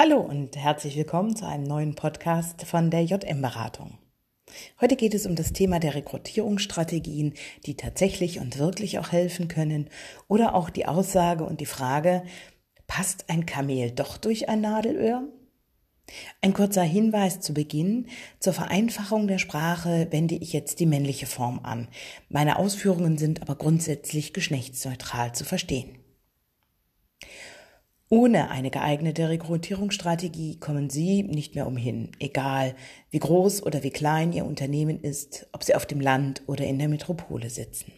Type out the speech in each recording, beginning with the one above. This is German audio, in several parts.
Hallo und herzlich willkommen zu einem neuen Podcast von der JM Beratung. Heute geht es um das Thema der Rekrutierungsstrategien, die tatsächlich und wirklich auch helfen können oder auch die Aussage und die Frage, passt ein Kamel doch durch ein Nadelöhr? Ein kurzer Hinweis zu Beginn. Zur Vereinfachung der Sprache wende ich jetzt die männliche Form an. Meine Ausführungen sind aber grundsätzlich geschlechtsneutral zu verstehen. Ohne eine geeignete Rekrutierungsstrategie kommen Sie nicht mehr umhin, egal wie groß oder wie klein Ihr Unternehmen ist, ob Sie auf dem Land oder in der Metropole sitzen.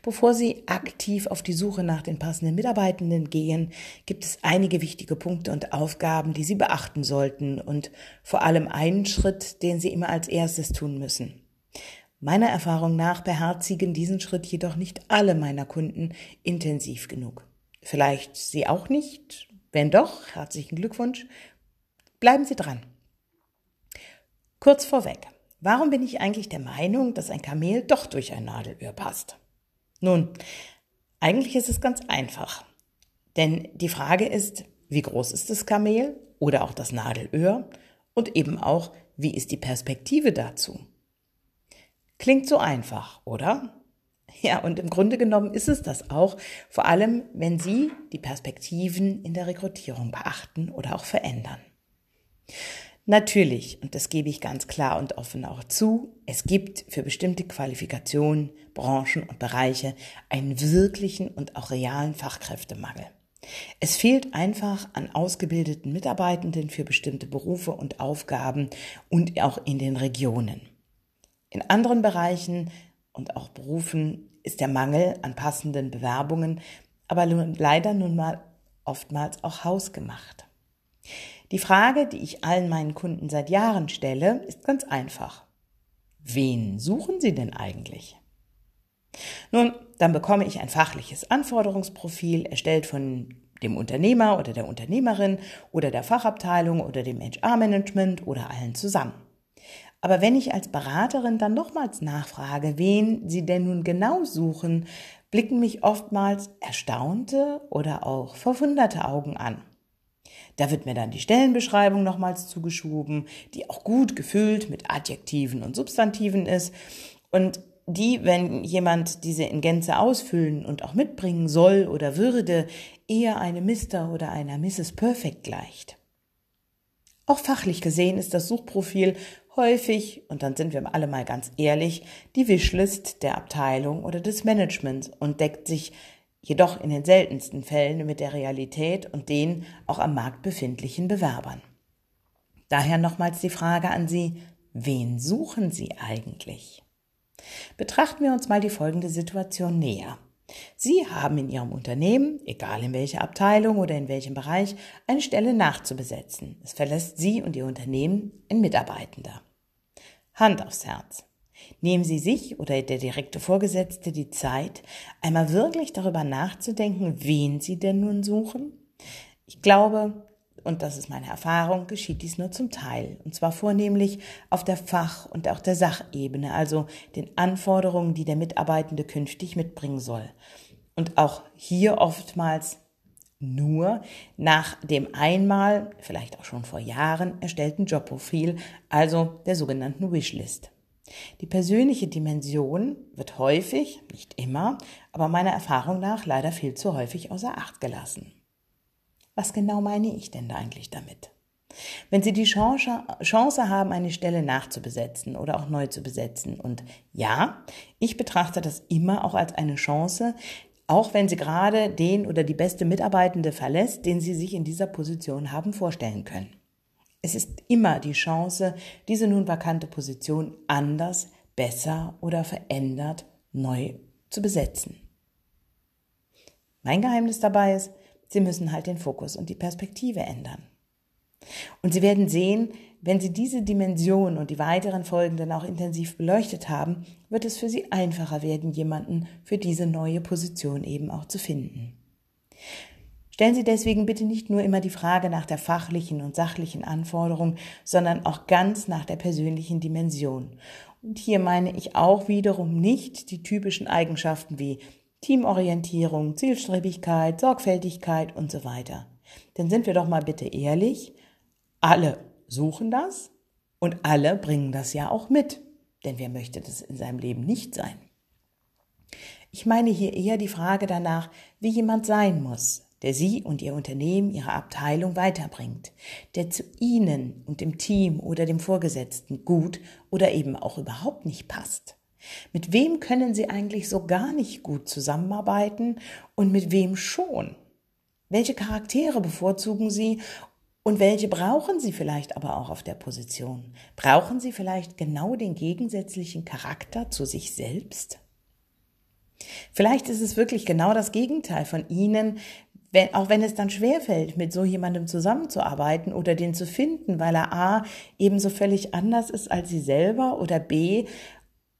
Bevor Sie aktiv auf die Suche nach den passenden Mitarbeitenden gehen, gibt es einige wichtige Punkte und Aufgaben, die Sie beachten sollten und vor allem einen Schritt, den Sie immer als erstes tun müssen. Meiner Erfahrung nach beherzigen diesen Schritt jedoch nicht alle meiner Kunden intensiv genug. Vielleicht Sie auch nicht. Wenn doch, herzlichen Glückwunsch. Bleiben Sie dran. Kurz vorweg. Warum bin ich eigentlich der Meinung, dass ein Kamel doch durch ein Nadelöhr passt? Nun, eigentlich ist es ganz einfach. Denn die Frage ist, wie groß ist das Kamel oder auch das Nadelöhr? Und eben auch, wie ist die Perspektive dazu? Klingt so einfach, oder? Ja, und im Grunde genommen ist es das auch, vor allem wenn Sie die Perspektiven in der Rekrutierung beachten oder auch verändern. Natürlich, und das gebe ich ganz klar und offen auch zu, es gibt für bestimmte Qualifikationen, Branchen und Bereiche einen wirklichen und auch realen Fachkräftemangel. Es fehlt einfach an ausgebildeten Mitarbeitenden für bestimmte Berufe und Aufgaben und auch in den Regionen. In anderen Bereichen und auch Berufen ist der Mangel an passenden Bewerbungen aber leider nun mal oftmals auch hausgemacht. Die Frage, die ich allen meinen Kunden seit Jahren stelle, ist ganz einfach. Wen suchen Sie denn eigentlich? Nun, dann bekomme ich ein fachliches Anforderungsprofil erstellt von dem Unternehmer oder der Unternehmerin oder der Fachabteilung oder dem HR-Management oder allen zusammen. Aber wenn ich als Beraterin dann nochmals nachfrage, wen Sie denn nun genau suchen, blicken mich oftmals erstaunte oder auch verwunderte Augen an. Da wird mir dann die Stellenbeschreibung nochmals zugeschoben, die auch gut gefüllt mit Adjektiven und Substantiven ist und die, wenn jemand diese in Gänze ausfüllen und auch mitbringen soll oder würde, eher eine Mr. oder einer Mrs. Perfect gleicht. Auch fachlich gesehen ist das Suchprofil häufig, und dann sind wir alle mal ganz ehrlich, die Wishlist der Abteilung oder des Managements und deckt sich jedoch in den seltensten Fällen mit der Realität und den auch am Markt befindlichen Bewerbern. Daher nochmals die Frage an Sie, wen suchen Sie eigentlich? Betrachten wir uns mal die folgende Situation näher. Sie haben in Ihrem Unternehmen, egal in welcher Abteilung oder in welchem Bereich, eine Stelle nachzubesetzen. Es verlässt Sie und Ihr Unternehmen ein Mitarbeitender. Hand aufs Herz. Nehmen Sie sich oder der direkte Vorgesetzte die Zeit, einmal wirklich darüber nachzudenken, wen Sie denn nun suchen? Ich glaube, und das ist meine Erfahrung, geschieht dies nur zum Teil. Und zwar vornehmlich auf der Fach- und auch der Sachebene, also den Anforderungen, die der Mitarbeitende künftig mitbringen soll. Und auch hier oftmals nur nach dem einmal, vielleicht auch schon vor Jahren erstellten Jobprofil, also der sogenannten Wishlist. Die persönliche Dimension wird häufig, nicht immer, aber meiner Erfahrung nach leider viel zu häufig außer Acht gelassen. Was genau meine ich denn da eigentlich damit? Wenn Sie die Chance, haben, eine Stelle nachzubesetzen oder auch neu zu besetzen, und ja, ich betrachte das immer auch als eine Chance, auch wenn Sie gerade den oder die beste Mitarbeitende verlässt, den Sie sich in dieser Position haben vorstellen können. Es ist immer die Chance, diese nun vakante Position anders, besser oder verändert neu zu besetzen. Mein Geheimnis dabei ist, Sie müssen halt den Fokus und die Perspektive ändern. Und Sie werden sehen, wenn Sie diese Dimension und die weiteren Folgen dann auch intensiv beleuchtet haben, wird es für Sie einfacher werden, jemanden für diese neue Position eben auch zu finden. Stellen Sie deswegen bitte nicht nur immer die Frage nach der fachlichen und sachlichen Anforderung, sondern auch ganz nach der persönlichen Dimension. Und hier meine ich auch wiederum nicht die typischen Eigenschaften wie Teamorientierung, Zielstrebigkeit, Sorgfältigkeit und so weiter. Denn sind wir doch mal bitte ehrlich, alle suchen das und alle bringen das ja auch mit. Denn wer möchte das in seinem Leben nicht sein? Ich meine hier eher die Frage danach, wie jemand sein muss, der Sie und Ihr Unternehmen, Ihre Abteilung weiterbringt, der zu Ihnen und dem Team oder dem Vorgesetzten gut oder eben auch überhaupt nicht passt. Mit wem können Sie eigentlich so gar nicht gut zusammenarbeiten und mit wem schon? Welche Charaktere bevorzugen Sie und welche brauchen Sie vielleicht aber auch auf der Position? Brauchen Sie vielleicht genau den gegensätzlichen Charakter zu sich selbst? Vielleicht ist es wirklich genau das Gegenteil von Ihnen, wenn, auch wenn es dann schwerfällt, mit so jemandem zusammenzuarbeiten oder den zu finden, weil er A ebenso völlig anders ist als Sie selber oder B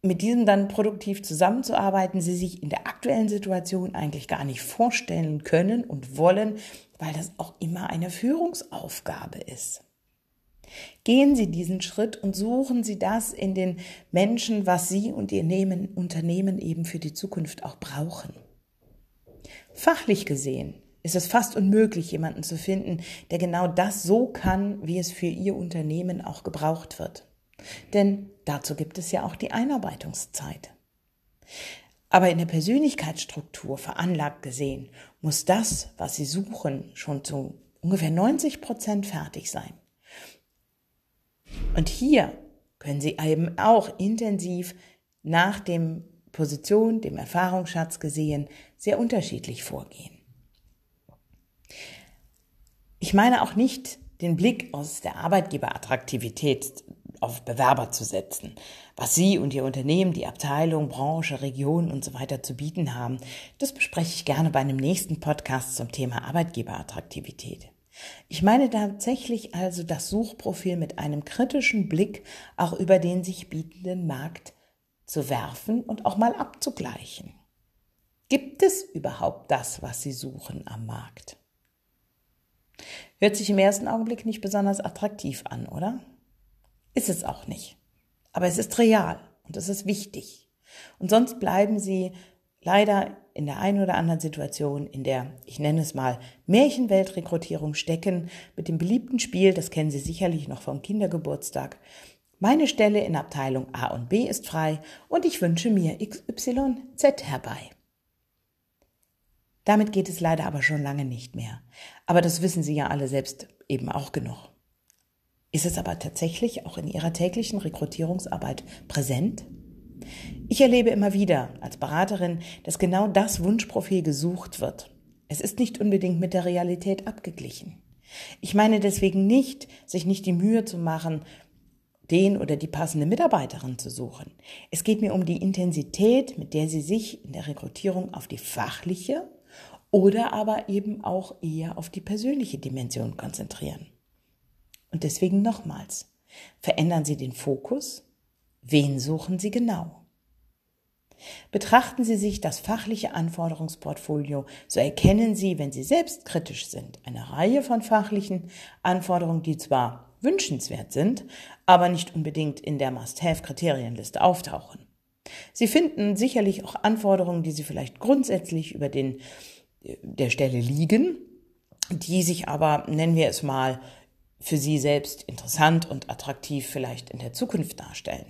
mit diesem dann produktiv zusammenzuarbeiten, sie sich in der aktuellen Situation eigentlich gar nicht vorstellen können und wollen, weil das auch immer eine Führungsaufgabe ist. Gehen Sie diesen Schritt und suchen Sie das in den Menschen, was Sie und Ihr Unternehmen eben für die Zukunft auch brauchen. Fachlich gesehen ist es fast unmöglich, jemanden zu finden, der genau das so kann, wie es für Ihr Unternehmen auch gebraucht wird. Denn dazu gibt es ja auch die Einarbeitungszeit. Aber in der Persönlichkeitsstruktur veranlagt gesehen, muss das, was Sie suchen, schon zu ungefähr 90 Prozent fertig sein. Und hier können Sie eben auch intensiv nach dem Position, dem Erfahrungsschatz gesehen, sehr unterschiedlich vorgehen. Ich meine auch nicht den Blick aus der Arbeitgeberattraktivität auf Bewerber zu setzen. Was Sie und Ihr Unternehmen, die Abteilung, Branche, Region und so weiter zu bieten haben, das bespreche ich gerne bei einem nächsten Podcast zum Thema Arbeitgeberattraktivität. Ich meine tatsächlich also das Suchprofil mit einem kritischen Blick auch über den sich bietenden Markt zu werfen und auch mal abzugleichen. Gibt es überhaupt das, was Sie suchen am Markt? Hört sich im ersten Augenblick nicht besonders attraktiv an, oder? Ist es auch nicht. Aber es ist real und es ist wichtig. Und sonst bleiben sie leider in der einen oder anderen Situation, in der, ich nenne es mal, Märchenweltrekrutierung stecken, mit dem beliebten Spiel, das kennen Sie sicherlich noch vom Kindergeburtstag. Meine Stelle in Abteilung A und B ist frei und ich wünsche mir XYZ herbei. Damit geht es leider aber schon lange nicht mehr. Aber das wissen Sie ja alle selbst eben auch genug. Ist es aber tatsächlich auch in Ihrer täglichen Rekrutierungsarbeit präsent? Ich erlebe immer wieder als Beraterin, dass genau das Wunschprofil gesucht wird. Es ist nicht unbedingt mit der Realität abgeglichen. Ich meine deswegen nicht, sich nicht die Mühe zu machen, den oder die passende Mitarbeiterin zu suchen. Es geht mir um die Intensität, mit der Sie sich in der Rekrutierung auf die fachliche oder aber eben auch eher auf die persönliche Dimension konzentrieren. Und deswegen nochmals, verändern Sie den Fokus, wen suchen Sie genau? Betrachten Sie sich das fachliche Anforderungsportfolio, so erkennen Sie, wenn Sie selbst kritisch sind, eine Reihe von fachlichen Anforderungen, die zwar wünschenswert sind, aber nicht unbedingt in der Must-Have-Kriterienliste auftauchen. Sie finden sicherlich auch Anforderungen, die Sie vielleicht grundsätzlich über den, der Stelle liegen, die sich aber, nennen wir es mal, für sie selbst interessant und attraktiv vielleicht in der Zukunft darstellen.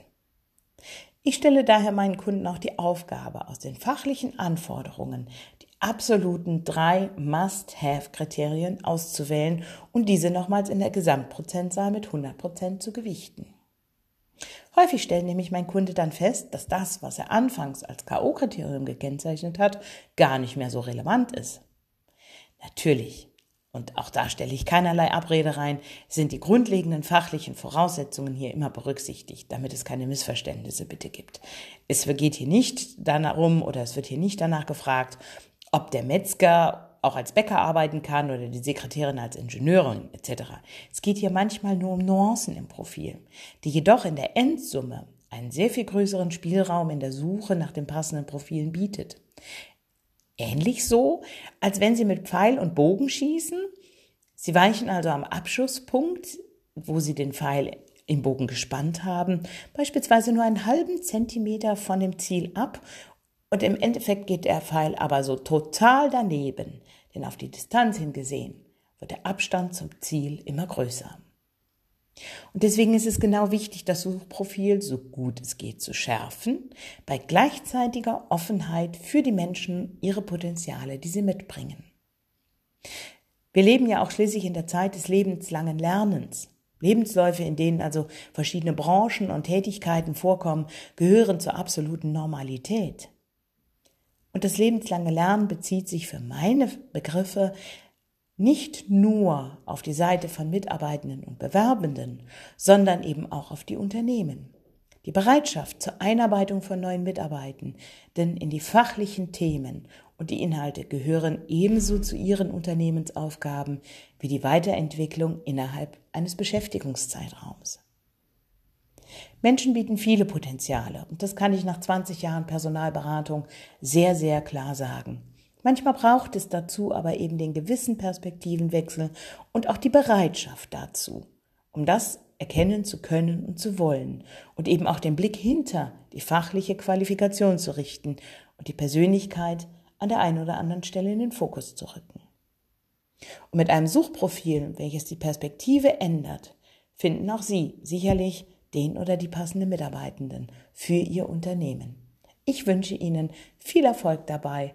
Ich stelle daher meinen Kunden auch die Aufgabe, aus den fachlichen Anforderungen die absoluten drei Must-Have-Kriterien auszuwählen und diese nochmals in der Gesamtprozentzahl mit 100 Prozent zu gewichten. Häufig stellt nämlich mein Kunde dann fest, dass das, was er anfangs als K.O.-Kriterium gekennzeichnet hat, gar nicht mehr so relevant ist. Natürlich und auch da stelle ich keinerlei Abrede rein, sind die grundlegenden fachlichen Voraussetzungen hier immer berücksichtigt, damit es keine Missverständnisse bitte gibt. Es geht hier nicht darum oder es wird hier nicht danach gefragt, ob der Metzger auch als Bäcker arbeiten kann oder die Sekretärin als Ingenieurin etc. Es geht hier manchmal nur um Nuancen im Profil, die jedoch in der Endsumme einen sehr viel größeren Spielraum in der Suche nach den passenden Profilen bietet. Ähnlich so, als wenn Sie mit Pfeil und Bogen schießen. Sie weichen also am Abschusspunkt, wo Sie den Pfeil im Bogen gespannt haben, beispielsweise nur einen halben Zentimeter von dem Ziel ab und im Endeffekt geht der Pfeil aber so total daneben, denn auf die Distanz hingesehen wird der Abstand zum Ziel immer größer. Und deswegen ist es genau wichtig, das Suchprofil so gut es geht zu schärfen, bei gleichzeitiger Offenheit für die Menschen ihre Potenziale, die sie mitbringen. Wir leben ja auch schließlich in der Zeit des lebenslangen Lernens. Lebensläufe, in denen also verschiedene Branchen und Tätigkeiten vorkommen, gehören zur absoluten Normalität. Und das lebenslange Lernen bezieht sich für meine Begriffe nicht nur auf die Seite von Mitarbeitenden und Bewerbenden, sondern eben auch auf die Unternehmen. Die Bereitschaft zur Einarbeitung von neuen Mitarbeitenden in die fachlichen Themen und die Inhalte gehören ebenso zu ihren Unternehmensaufgaben wie die Weiterentwicklung innerhalb eines Beschäftigungszeitraums. Menschen bieten viele Potenziale und das kann ich nach 20 Jahren Personalberatung sehr, sehr klar sagen. Manchmal braucht es dazu aber eben den gewissen Perspektivenwechsel und auch die Bereitschaft dazu, um das erkennen zu können und zu wollen und eben auch den Blick hinter die fachliche Qualifikation zu richten und die Persönlichkeit an der einen oder anderen Stelle in den Fokus zu rücken. Und mit einem Suchprofil, welches die Perspektive ändert, finden auch Sie sicherlich den oder die passenden Mitarbeitenden für Ihr Unternehmen. Ich wünsche Ihnen viel Erfolg dabei